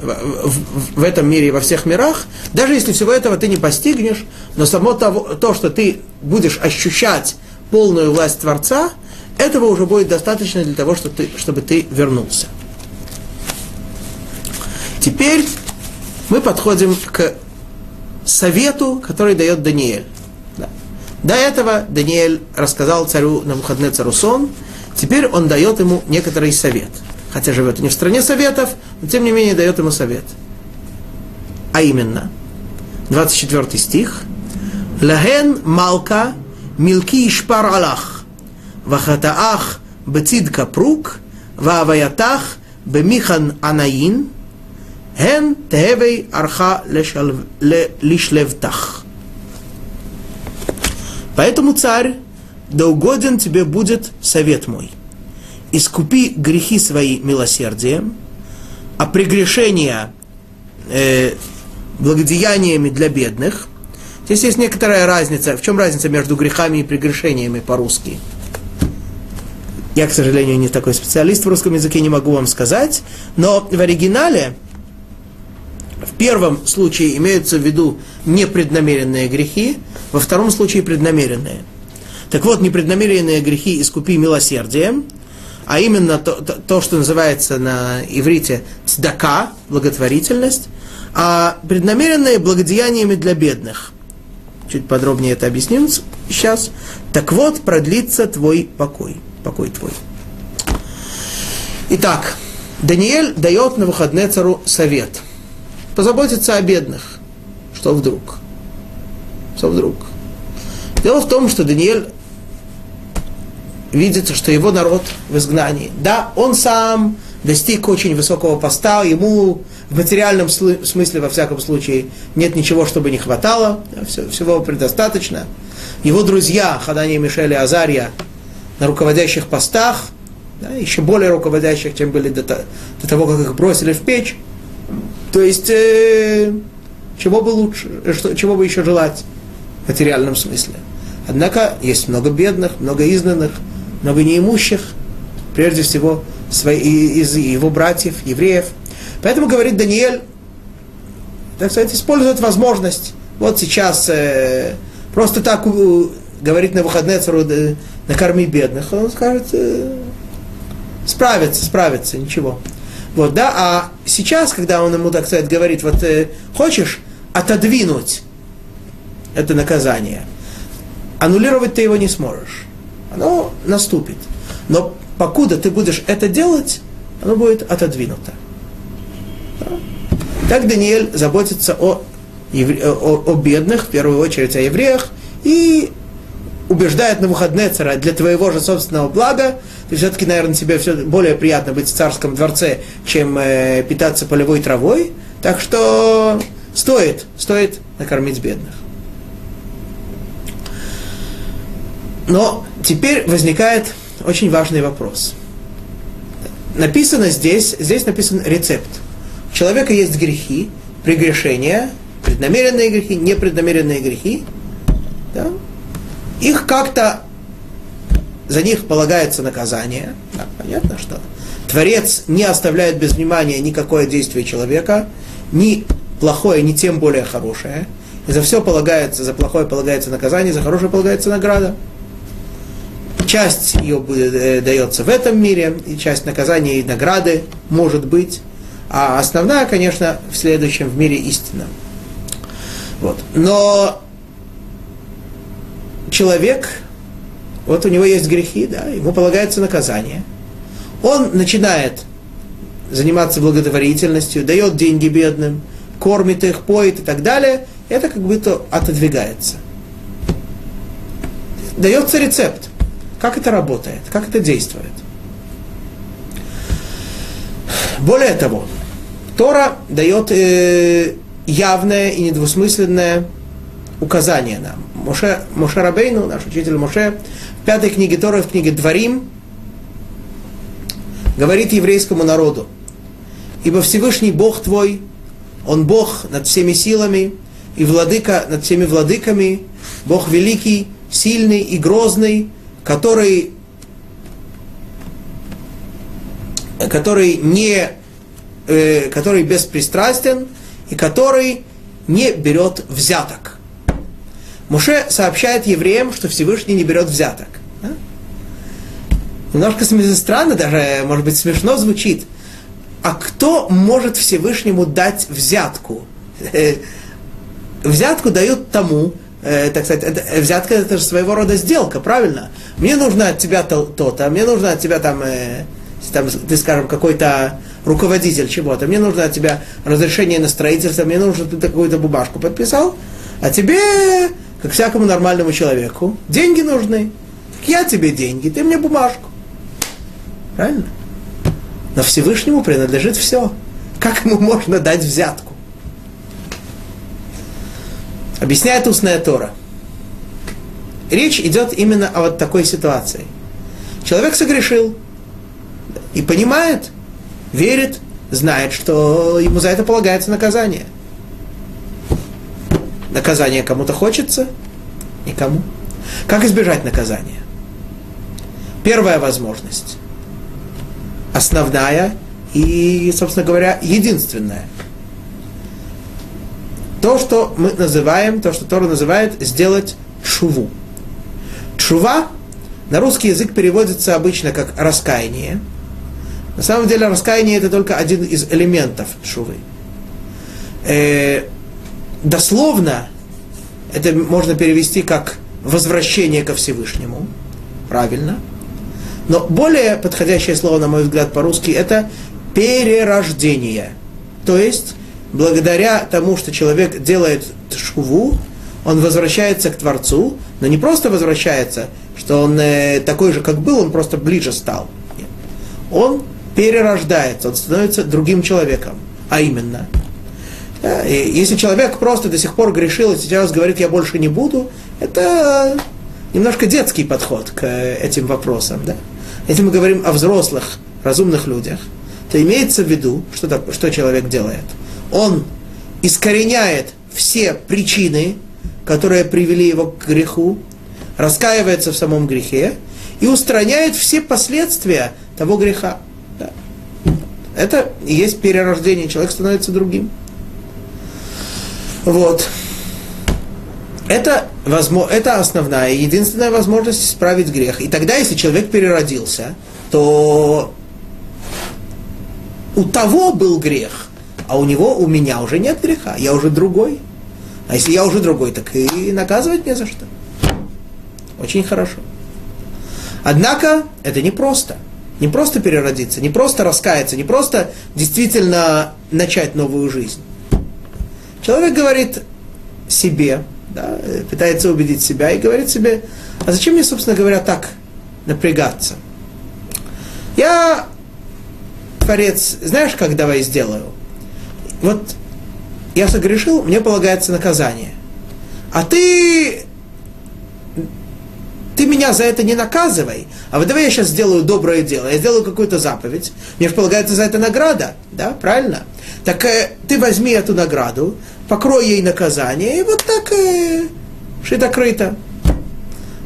в, в, этом мире и во всех мирах, даже если всего этого ты не постигнешь, но само того, то, что ты будешь ощущать полную власть Творца, этого уже будет достаточно для того, чтобы ты, чтобы ты вернулся. Теперь мы подходим к совету, который дает Даниэль. Да. До этого Даниэль рассказал царю на выходные цару сон, теперь он дает ему некоторый совет. Хотя живет не в стране советов, но тем не менее дает ему совет. А именно, 24 стих. Лаген малка милки ишпар алах, вахатаах бецид капрук, вааваятах бемихан анаин, Ген тевей арха лишлевтах. Поэтому, царь, да угоден тебе будет совет мой. Искупи грехи свои милосердием, а прегрешения э, благодеяниями для бедных. Здесь есть некоторая разница. В чем разница между грехами и прегрешениями по-русски? Я, к сожалению, не такой специалист в русском языке, не могу вам сказать. Но в оригинале в первом случае имеются в виду непреднамеренные грехи, во втором случае преднамеренные. Так вот, непреднамеренные грехи искупи милосердием, а именно то, то, то что называется на иврите цдака, благотворительность, а преднамеренные благодеяниями для бедных. Чуть подробнее это объясним сейчас. Так вот, продлится твой покой. Покой твой. Итак, Даниэль дает на выходные цару совет – позаботиться о бедных. Что вдруг? Что вдруг? Дело в том, что Даниэль видит, что его народ в изгнании. Да, он сам достиг очень высокого поста, ему в материальном смысле, во всяком случае, нет ничего, чтобы не хватало, всего предостаточно. Его друзья, Хадания, Мишель и Азария, на руководящих постах, да, еще более руководящих, чем были до, до того, как их бросили в печь, то есть, э, чего бы лучше, э, что, чего бы еще желать в материальном смысле. Однако есть много бедных, много изгнанных, много неимущих, прежде всего свои, из его братьев, евреев. Поэтому говорит Даниэль, так сказать, использует возможность. Вот сейчас э, просто так э, говорит на выходные цару, э, накорми бедных. Он скажет, э, справится, справится, ничего. Вот, да, а сейчас, когда он ему, так сказать, говорит, вот э, хочешь отодвинуть это наказание, аннулировать ты его не сможешь. Оно наступит. Но покуда ты будешь это делать, оно будет отодвинуто. Так Даниэль заботится о, евре... о, о бедных, в первую очередь о евреях, и убеждает на выходные цара для твоего же собственного блага, ты все-таки, наверное, тебе все более приятно быть в царском дворце, чем э, питаться полевой травой. Так что стоит, стоит накормить бедных. Но теперь возникает очень важный вопрос. Написано здесь, здесь написан рецепт. Человека есть грехи, прегрешения, преднамеренные грехи, непреднамеренные грехи. Да? Их как-то за них полагается наказание. Да, понятно, что Творец не оставляет без внимания никакое действие человека, ни плохое, ни тем более хорошее. И за все полагается, за плохое полагается наказание, за хорошее полагается награда. Часть ее э, дается в этом мире, и часть наказания и награды может быть. А основная, конечно, в следующем, в мире истина. Вот. Но человек вот у него есть грехи, да, ему полагается наказание. Он начинает заниматься благотворительностью, дает деньги бедным, кормит их, поет и так далее. Это как будто отодвигается. Дается рецепт. Как это работает, как это действует. Более того, Тора дает э, явное и недвусмысленное указание нам. Моше, Моше Рабейну, наш учитель Моше, пятой книге Торы, в книге Дворим, говорит еврейскому народу, «Ибо Всевышний Бог твой, Он Бог над всеми силами, и владыка над всеми владыками, Бог великий, сильный и грозный, который, который, не, э, который беспристрастен и который не берет взяток. Муше сообщает евреям, что Всевышний не берет взяток. Да? Немножко странно, даже, может быть, смешно звучит. А кто может Всевышнему дать взятку? взятку дают тому, э, так сказать, это, э, взятка это же своего рода сделка, правильно? Мне нужно от тебя то-то, мне нужно от тебя там, э, там ты, скажем, какой-то руководитель чего-то, мне нужно от тебя разрешение на строительство, мне нужно ты какую-то бумажку подписал, а тебе, как всякому нормальному человеку, деньги нужны. Так я тебе деньги, ты мне бумажку. Правильно? Но Всевышнему принадлежит все. Как ему можно дать взятку? Объясняет устная Тора. Речь идет именно о вот такой ситуации. Человек согрешил и понимает, верит, знает, что ему за это полагается наказание. Наказание кому-то хочется, никому. Как избежать наказания? Первая возможность. Основная и, собственно говоря, единственная. То, что мы называем, то, что Тора называет сделать шуву. Шува на русский язык переводится обычно как раскаяние. На самом деле раскаяние это только один из элементов шувы. Э, дословно это можно перевести как возвращение ко Всевышнему. Правильно. Но более подходящее слово, на мой взгляд, по-русски, это перерождение. То есть, благодаря тому, что человек делает шуву, он возвращается к Творцу, но не просто возвращается, что он э, такой же, как был, он просто ближе стал. Нет. Он перерождается, он становится другим человеком. А именно, да, если человек просто до сих пор грешил и сейчас говорит, я больше не буду, это немножко детский подход к этим вопросам. Да? Если мы говорим о взрослых, разумных людях, то имеется в виду, что, что человек делает. Он искореняет все причины, которые привели его к греху, раскаивается в самом грехе и устраняет все последствия того греха. Это и есть перерождение, человек становится другим. Вот. Это, возможно, это основная единственная возможность исправить грех. И тогда, если человек переродился, то у того был грех, а у него, у меня уже нет греха, я уже другой. А если я уже другой, так и наказывать не за что. Очень хорошо. Однако это не просто. Не просто переродиться, не просто раскаяться, не просто действительно начать новую жизнь. Человек говорит себе, да, пытается убедить себя и говорит себе, а зачем мне, собственно говоря, так напрягаться? Я, Творец, знаешь, как давай сделаю? Вот я согрешил, мне полагается наказание. А ты, ты меня за это не наказывай, а вот давай я сейчас сделаю доброе дело, я сделаю какую-то заповедь, мне же полагается за это награда, да, правильно? Так э, ты возьми эту награду, покрой ей наказание, и вот так э, шито-крыто.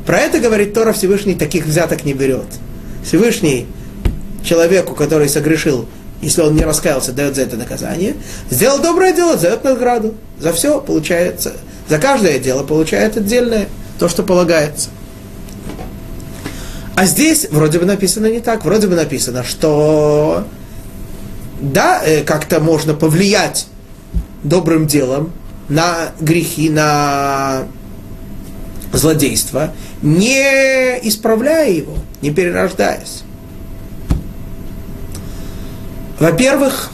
Про это говорит Тора Всевышний, таких взяток не берет. Всевышний человеку, который согрешил, если он не раскаялся, дает за это наказание. Сделал доброе дело, дает награду. За все получается, за каждое дело получает отдельное, то, что полагается. А здесь вроде бы написано не так. Вроде бы написано, что да, э, как-то можно повлиять добрым делом на грехи, на злодейство, не исправляя его, не перерождаясь. Во-первых,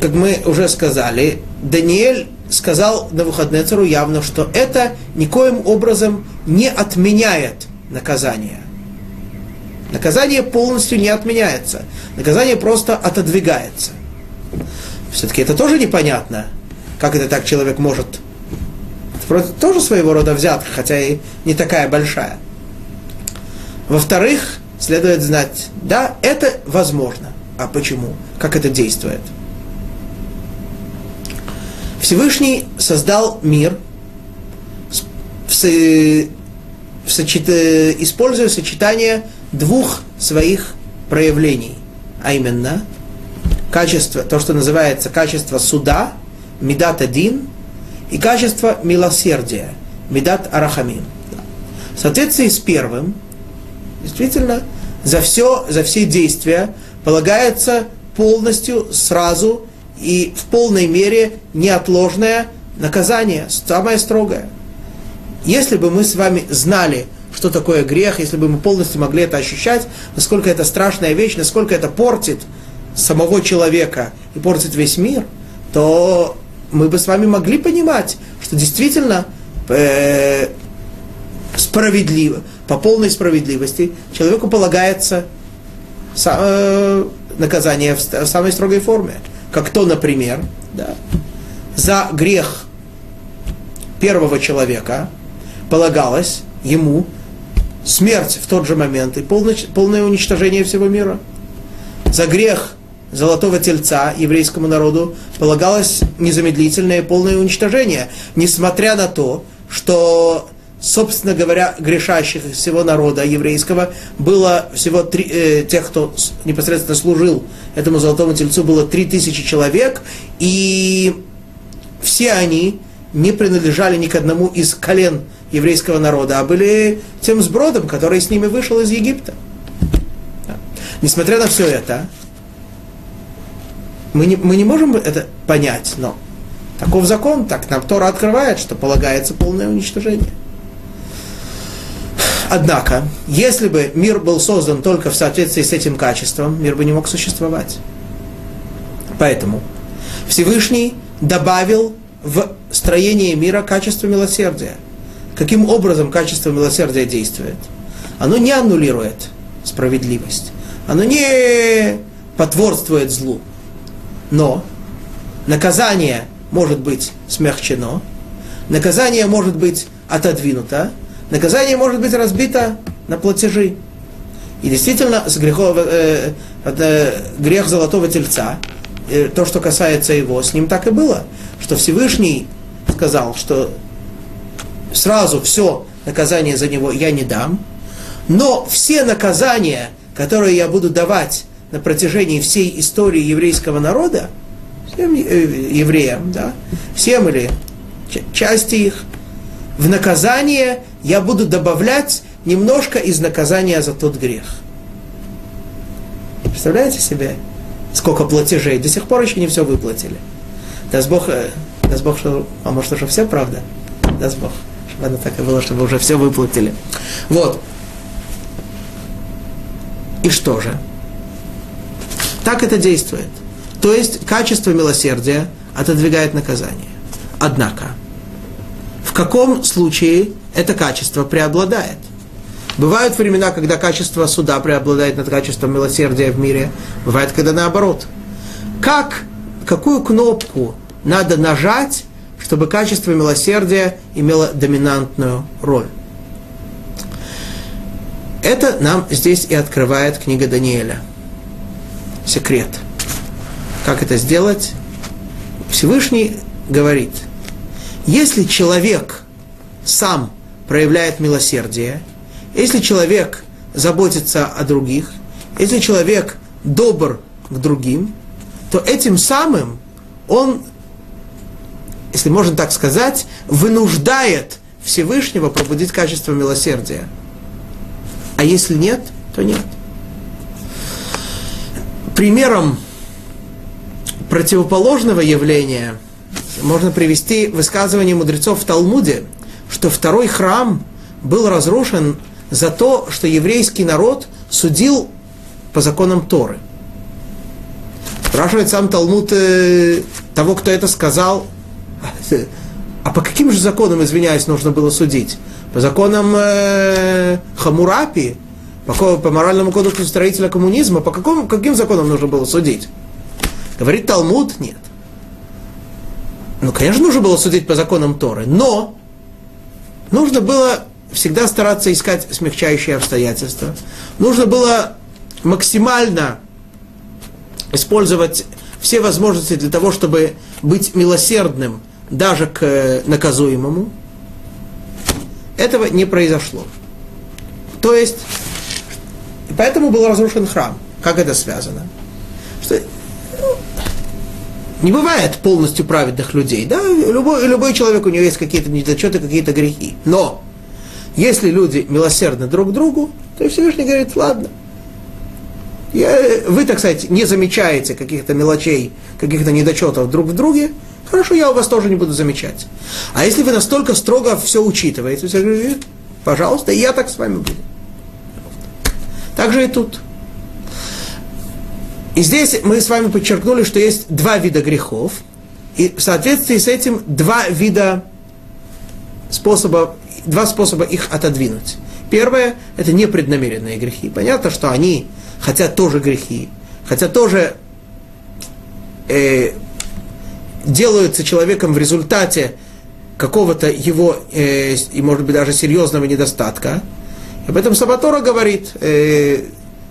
как мы уже сказали, Даниэль сказал на Навуходнецеру явно, что это никоим образом не отменяет наказание. Наказание полностью не отменяется. Наказание просто отодвигается. Все-таки это тоже непонятно. Как это так человек может... Это тоже своего рода взятка, хотя и не такая большая. Во-вторых, следует знать, да, это возможно. А почему? Как это действует? Всевышний создал мир, в со... В сочет... используя сочетание двух своих проявлений, а именно качество, то, что называется качество суда, медат один, и качество милосердия, медат арахамин. В соответствии с первым, действительно, за все, за все действия полагается полностью, сразу и в полной мере неотложная наказание самое строгое. Если бы мы с вами знали, что такое грех, если бы мы полностью могли это ощущать, насколько это страшная вещь, насколько это портит самого человека и портит весь мир, то мы бы с вами могли понимать, что действительно э, справедливо, по полной справедливости человеку полагается э, наказание в, в самой строгой форме. Как то, например, да, за грех первого человека полагалось ему смерть в тот же момент и полное, полное уничтожение всего мира. За грех золотого тельца еврейскому народу полагалось незамедлительное полное уничтожение, несмотря на то, что, собственно говоря, грешащих всего народа еврейского было всего три, э, тех, кто непосредственно служил этому золотому тельцу, было три тысячи человек, и все они не принадлежали ни к одному из колен еврейского народа, а были тем сбродом, который с ними вышел из Египта. Несмотря на все это, мы не, мы не можем это понять, но таков закон, так нам Тора открывает, что полагается полное уничтожение. Однако, если бы мир был создан только в соответствии с этим качеством, мир бы не мог существовать. Поэтому Всевышний добавил в строение мира качество милосердия. Каким образом качество милосердия действует? Оно не аннулирует справедливость. Оно не потворствует злу. Но наказание может быть смягчено, наказание может быть отодвинуто, наказание может быть разбито на платежи. И действительно, с грехов, э, э, грех золотого тельца, э, то, что касается его, с ним так и было, что Всевышний сказал, что сразу все наказание за него я не дам, но все наказания, которые я буду давать на протяжении всей истории еврейского народа, всем э, евреям, да, всем или части их, в наказание я буду добавлять немножко из наказания за тот грех. Представляете себе, сколько платежей? До сих пор еще не все выплатили. Даст Бог, э, даст Бог, что, а может уже все правда? Даст Бог, оно так и было, чтобы уже все выплатили. Вот. И что же? Так это действует. То есть качество милосердия отодвигает наказание. Однако, в каком случае это качество преобладает? Бывают времена, когда качество суда преобладает над качеством милосердия в мире. Бывает, когда наоборот. Как, какую кнопку надо нажать, чтобы качество милосердия имело доминантную роль? Это нам здесь и открывает книга Даниэля – секрет. Как это сделать? Всевышний говорит, если человек сам проявляет милосердие, если человек заботится о других, если человек добр к другим, то этим самым он, если можно так сказать, вынуждает Всевышнего пробудить качество милосердия. А если нет, то нет примером противоположного явления можно привести высказывание мудрецов в Талмуде, что второй храм был разрушен за то, что еврейский народ судил по законам Торы. Спрашивает сам Талмуд э, того, кто это сказал, а по каким же законам, извиняюсь, нужно было судить? По законам э, Хамурапи, по, по моральному кодексу строителя коммунизма, по какому, каким законам нужно было судить? Говорит Талмуд, нет. Ну, конечно, нужно было судить по законам Торы, но нужно было всегда стараться искать смягчающие обстоятельства. Нужно было максимально использовать все возможности для того, чтобы быть милосердным даже к э, наказуемому. Этого не произошло. То есть поэтому был разрушен храм. Как это связано? Что, ну, не бывает полностью праведных людей. Да? Любой, любой человек, у него есть какие-то недочеты, какие-то грехи. Но если люди милосердны друг другу, то Всевышний говорит, ладно, вы, так сказать, не замечаете каких-то мелочей, каких-то недочетов друг в друге, хорошо, я у вас тоже не буду замечать. А если вы настолько строго все учитываете, вы говорите, пожалуйста, я так с вами буду. Так же и тут. И здесь мы с вами подчеркнули, что есть два вида грехов, и в соответствии с этим два вида способа, два способа их отодвинуть. Первое – это непреднамеренные грехи. Понятно, что они хотят тоже грехи, хотя тоже э, делаются человеком в результате какого-то его, э, и может быть даже серьезного недостатка. Об этом Сабатора говорит э,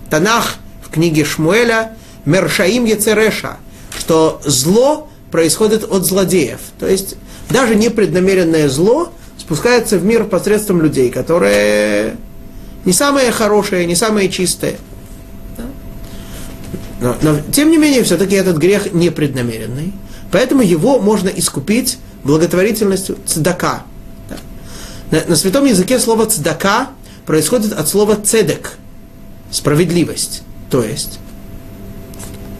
Танах в книге Шмуэля Мершаим Ецереша, что зло происходит от злодеев. То есть даже непреднамеренное зло спускается в мир посредством людей, которые не самые хорошие, не самые чистые. Но, но тем не менее, все-таки этот грех непреднамеренный. Поэтому его можно искупить благотворительностью цдака. На, на святом языке слово цдака происходит от слова цедек, справедливость. То есть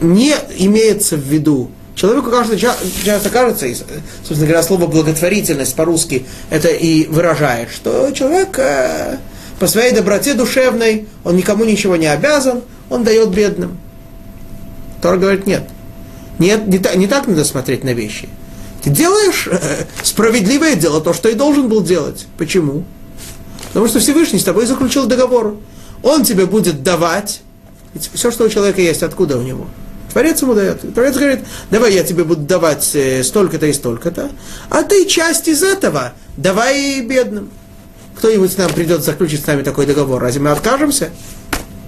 не имеется в виду Человеку кажется, часто кажется, и, собственно говоря, слово благотворительность по-русски это и выражает, что человек э, по своей доброте душевной, он никому ничего не обязан, он дает бедным. Тора говорит, нет. Нет, не, не так надо смотреть на вещи. Ты делаешь э, справедливое дело, то, что и должен был делать. Почему? Потому что Всевышний с тобой заключил договор. Он тебе будет давать. Ведь все, что у человека есть, откуда у него? Творец ему дает. Творец говорит, давай я тебе буду давать э, столько-то и столько-то, а ты часть из этого давай бедным. Кто-нибудь нам придет заключить с нами такой договор, разве мы откажемся?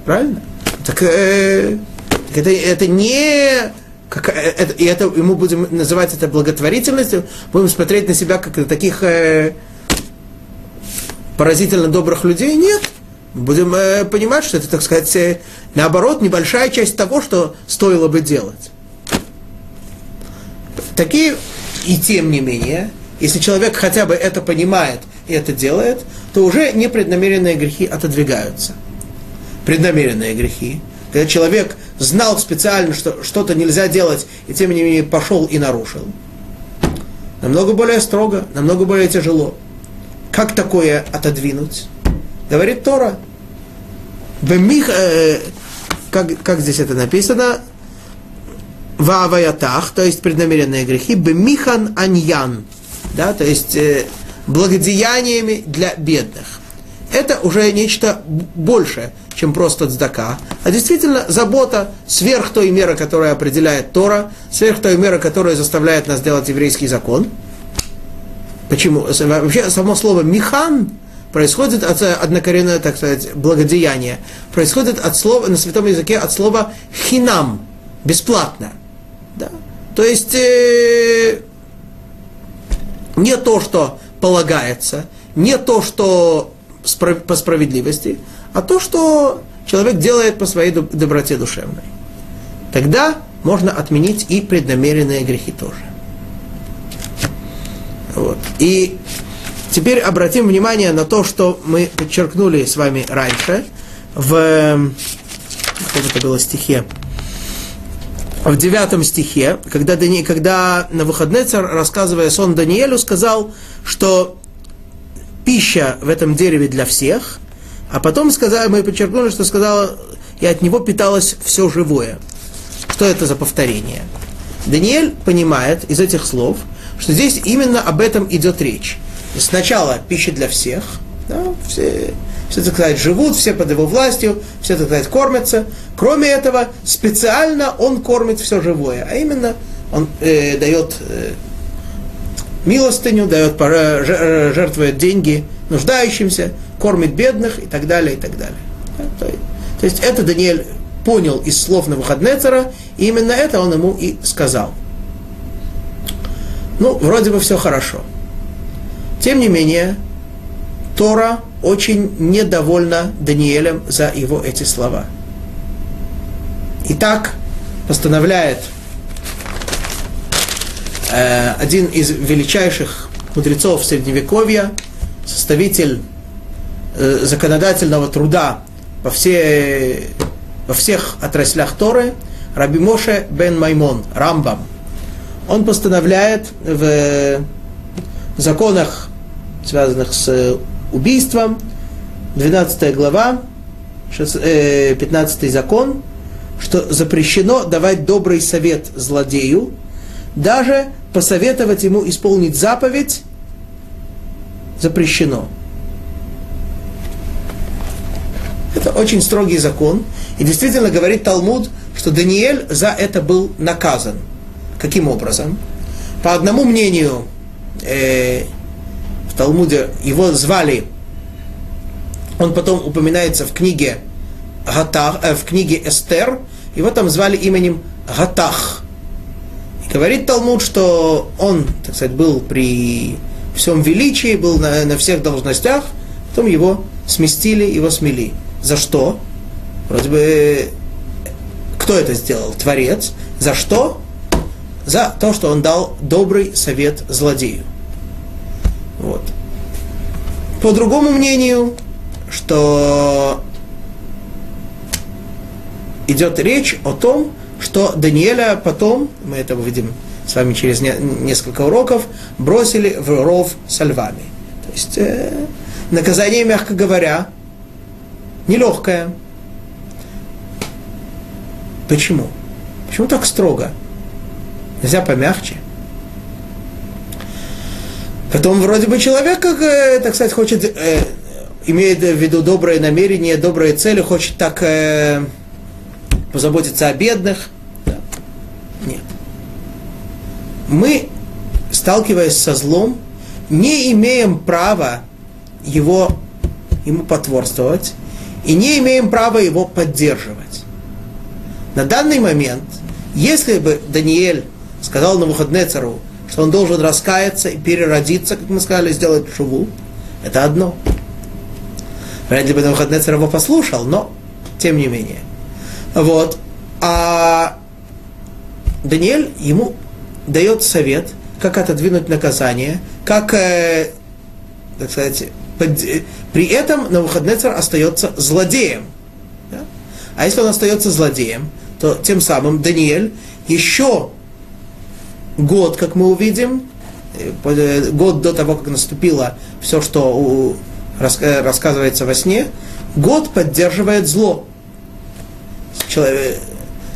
Правильно? Так э, это, это не как, э, это, и это, и мы будем называть это благотворительностью, будем смотреть на себя как на таких э, поразительно добрых людей? Нет. Будем э, понимать, что это, так сказать, э, наоборот, небольшая часть того, что стоило бы делать. Такие, и тем не менее, если человек хотя бы это понимает и это делает, то уже непреднамеренные грехи отодвигаются. Преднамеренные грехи. Когда человек знал специально, что что-то нельзя делать, и тем не менее пошел и нарушил. Намного более строго, намного более тяжело. Как такое отодвинуть? Говорит Тора. Бемих, э, как, как здесь это написано? Вааваятах, то есть преднамеренные грехи, бемихан аньян, да, то есть э, благодеяниями для бедных. Это уже нечто большее, чем просто цдака, а действительно забота сверх той меры, которая определяет Тора, сверх той меры, которая заставляет нас делать еврейский закон. Почему? Вообще само слово «михан» происходит от э, однокоренное, так сказать, благодеяние. Происходит от слова, на святом языке от слова хинам, бесплатно. Да? То есть э, не то, что полагается, не то, что по справедливости, а то, что человек делает по своей доброте душевной. Тогда можно отменить и преднамеренные грехи тоже. Вот. И Теперь обратим внимание на то, что мы подчеркнули с вами раньше в каком это было стихе. В девятом стихе, когда, Дани, когда на выходный царь, рассказывая сон Даниэлю, сказал, что пища в этом дереве для всех, а потом сказали, мы подчеркнули, что сказал, и от него питалось все живое. Что это за повторение? Даниэль понимает из этих слов, что здесь именно об этом идет речь сначала пища для всех, да, все, все, так сказать, живут, все под его властью, все, так сказать, кормятся. Кроме этого, специально он кормит все живое, а именно он э, дает э, милостыню, дает, э, жертвует деньги нуждающимся, кормит бедных и так далее, и так далее. Да, то, то есть это Даниэль понял из слов на Навуходнецера, и именно это он ему и сказал. Ну, вроде бы все хорошо. Тем не менее, Тора очень недовольна Даниэлем за его эти слова. Итак, постановляет э, один из величайших мудрецов Средневековья, составитель э, законодательного труда по, все, во всех отраслях Торы, Раби Моше бен Маймон, Рамбам. Он постановляет в законах, связанных с убийством, 12 глава, 15 э, закон, что запрещено давать добрый совет злодею, даже посоветовать ему исполнить заповедь запрещено. Это очень строгий закон. И действительно говорит Талмуд, что Даниэль за это был наказан. Каким образом? По одному мнению, э, в Талмуде его звали, он потом упоминается в книге, Гатах, э, в книге Эстер, его там звали именем Гатах. И говорит Талмуд, что он, так сказать, был при всем величии, был на, на всех должностях, потом его сместили, его смели. За что? Вроде бы, кто это сделал? Творец. За что? За то, что он дал добрый совет злодею. Вот. По другому мнению, что идет речь о том, что Даниэля потом, мы это увидим с вами через не, несколько уроков, бросили в ров со львами. То есть э, наказание, мягко говоря, нелегкое. Почему? Почему так строго? Нельзя помягче. Потом вроде бы человек, как, э, так сказать, хочет, э, имеет в виду доброе намерение, добрые цели, хочет так э, позаботиться о бедных. Да. Нет мы, сталкиваясь со злом, не имеем права его, ему потворствовать и не имеем права его поддерживать. На данный момент, если бы Даниэль сказал на Навуходнецеру, что он должен раскаяться и переродиться, как мы сказали, сделать шуву, это одно. Вряд ли бы Навуходнецер его послушал, но тем не менее. Вот. А Даниэль ему дает совет, как отодвинуть наказание, как, э, так сказать, под, при этом Навуходнецер остается злодеем. Да? А если он остается злодеем, то тем самым Даниэль еще год, как мы увидим, э, э, год до того, как наступило все, что у, э, рассказывается во сне, год поддерживает зло. Человек,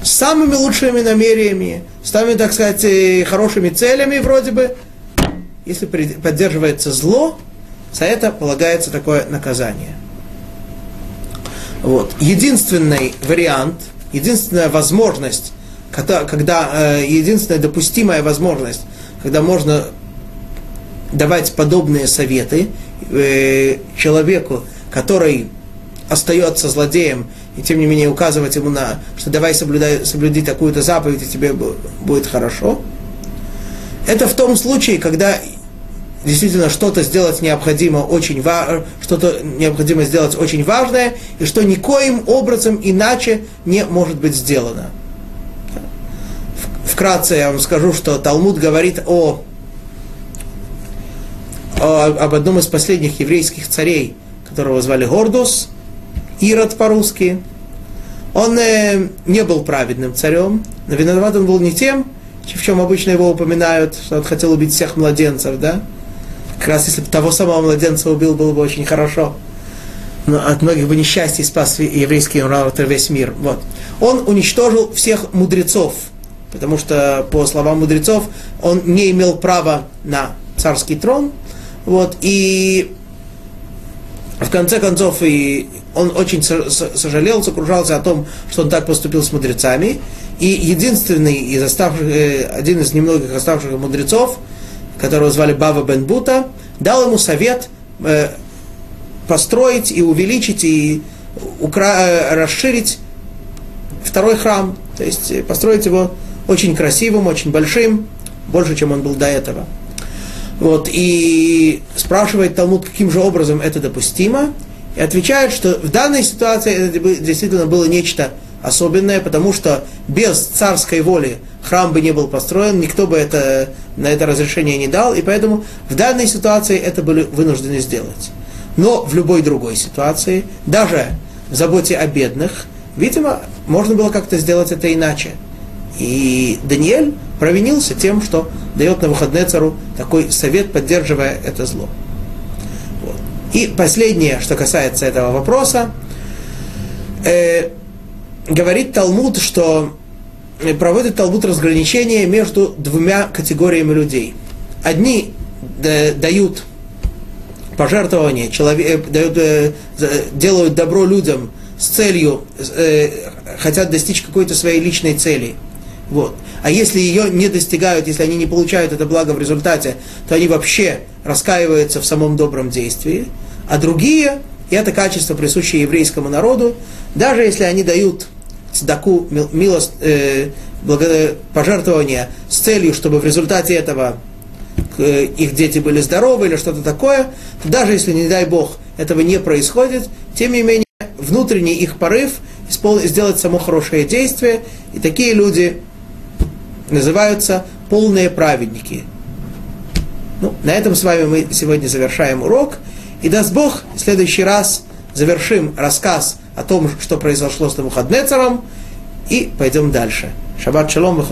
с самыми лучшими намерениями, с самыми, так сказать, хорошими целями вроде бы. Если поддерживается зло, за это полагается такое наказание. Вот. Единственный вариант, единственная возможность, когда, когда э, единственная допустимая возможность, когда можно давать подобные советы э, человеку, который остается злодеем и тем не менее указывать ему на, что давай соблюдай, соблюди такую-то заповедь, и тебе будет хорошо. Это в том случае, когда действительно что-то сделать необходимо очень важно, что-то необходимо сделать очень важное, и что никоим образом иначе не может быть сделано. Вкратце я вам скажу, что Талмуд говорит о, о об одном из последних еврейских царей, которого звали Гордус, Ирод по-русски. Он э, не был праведным царем, но виноват он был не тем, в чем обычно его упоминают, что он хотел убить всех младенцев, да? Как раз если бы того самого младенца убил, было бы очень хорошо. Но от многих бы несчастий спас еврейский народ весь мир. Вот. Он уничтожил всех мудрецов, потому что, по словам мудрецов, он не имел права на царский трон. Вот, и в конце концов, и он очень сожалел, сокрушался о том, что он так поступил с мудрецами. И единственный из оставших, э, один из немногих оставшихся мудрецов, которого звали Бава Бен Бута, дал ему совет э, построить и увеличить и укра... Э, расширить второй храм, то есть построить его очень красивым, очень большим, больше, чем он был до этого. Вот, и спрашивает Талмуд, каким же образом это допустимо, и отвечает, что в данной ситуации это действительно было нечто особенное, потому что без царской воли храм бы не был построен, никто бы это, на это разрешение не дал, и поэтому в данной ситуации это были вынуждены сделать. Но в любой другой ситуации, даже в заботе о бедных, Видимо, можно было как-то сделать это иначе. И Даниэль провинился тем, что дает на выходные цару такой совет, поддерживая это зло. Вот. И последнее, что касается этого вопроса, э, говорит Талмуд, что э, проводит Талмуд разграничение между двумя категориями людей. Одни э, дают пожертвования, человек, э, дают, делают добро людям с целью, хотят достичь какой-то своей личной цели. Вот. А если ее не достигают, если они не получают это благо в результате, то они вообще раскаиваются в самом добром действии. А другие, и это качество, присущее еврейскому народу, даже если они дают цдаку, милость, э, пожертвования с целью, чтобы в результате этого их дети были здоровы или что-то такое, даже если, не дай Бог, этого не происходит, тем не менее, внутренний их порыв сделать само хорошее действие, и такие люди называются полные праведники. Ну, на этом с вами мы сегодня завершаем урок. И даст Бог, в следующий раз завершим рассказ о том, что произошло с Навуходнецером, и пойдем дальше. Шаббат шалом и